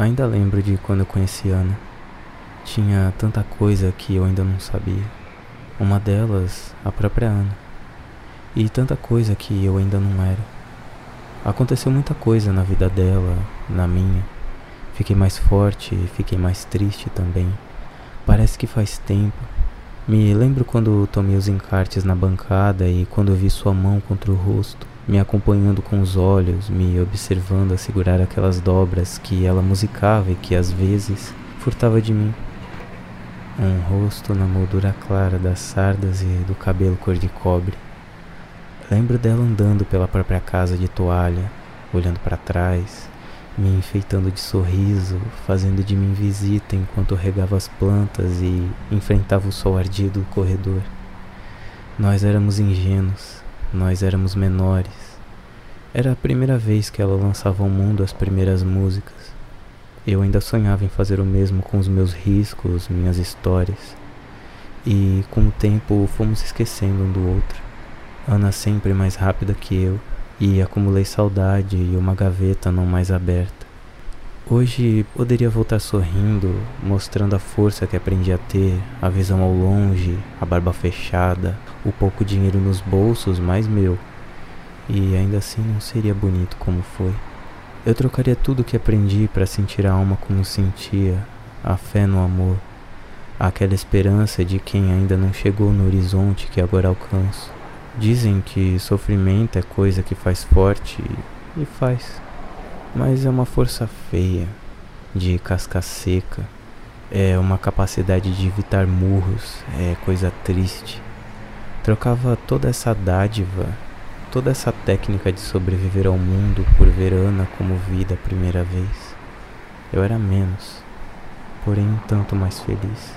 Ainda lembro de quando eu conheci Ana. Tinha tanta coisa que eu ainda não sabia. Uma delas, a própria Ana. E tanta coisa que eu ainda não era. Aconteceu muita coisa na vida dela, na minha. Fiquei mais forte, fiquei mais triste também. Parece que faz tempo. Me lembro quando tomei os encartes na bancada e quando vi sua mão contra o rosto me acompanhando com os olhos, me observando a segurar aquelas dobras que ela musicava e que às vezes furtava de mim. Um rosto na moldura clara das sardas e do cabelo cor de cobre. Lembro dela andando pela própria casa de toalha, olhando para trás, me enfeitando de sorriso, fazendo de mim visita enquanto regava as plantas e enfrentava o sol ardido do corredor. Nós éramos ingênuos, nós éramos menores. Era a primeira vez que ela lançava ao mundo as primeiras músicas. Eu ainda sonhava em fazer o mesmo com os meus riscos, minhas histórias. E com o tempo fomos esquecendo um do outro. Ana sempre mais rápida que eu, e acumulei saudade e uma gaveta não mais aberta. Hoje poderia voltar sorrindo, mostrando a força que aprendi a ter, a visão ao longe, a barba fechada, o pouco dinheiro nos bolsos, mais meu. E ainda assim não seria bonito como foi. Eu trocaria tudo o que aprendi para sentir a alma como sentia, a fé no amor, aquela esperança de quem ainda não chegou no horizonte que agora alcanço. Dizem que sofrimento é coisa que faz forte e faz, mas é uma força feia, de casca seca, é uma capacidade de evitar murros, é coisa triste. Trocava toda essa dádiva, toda essa técnica de sobreviver ao mundo por ver Ana como vida a primeira vez. Eu era menos, porém um tanto mais feliz.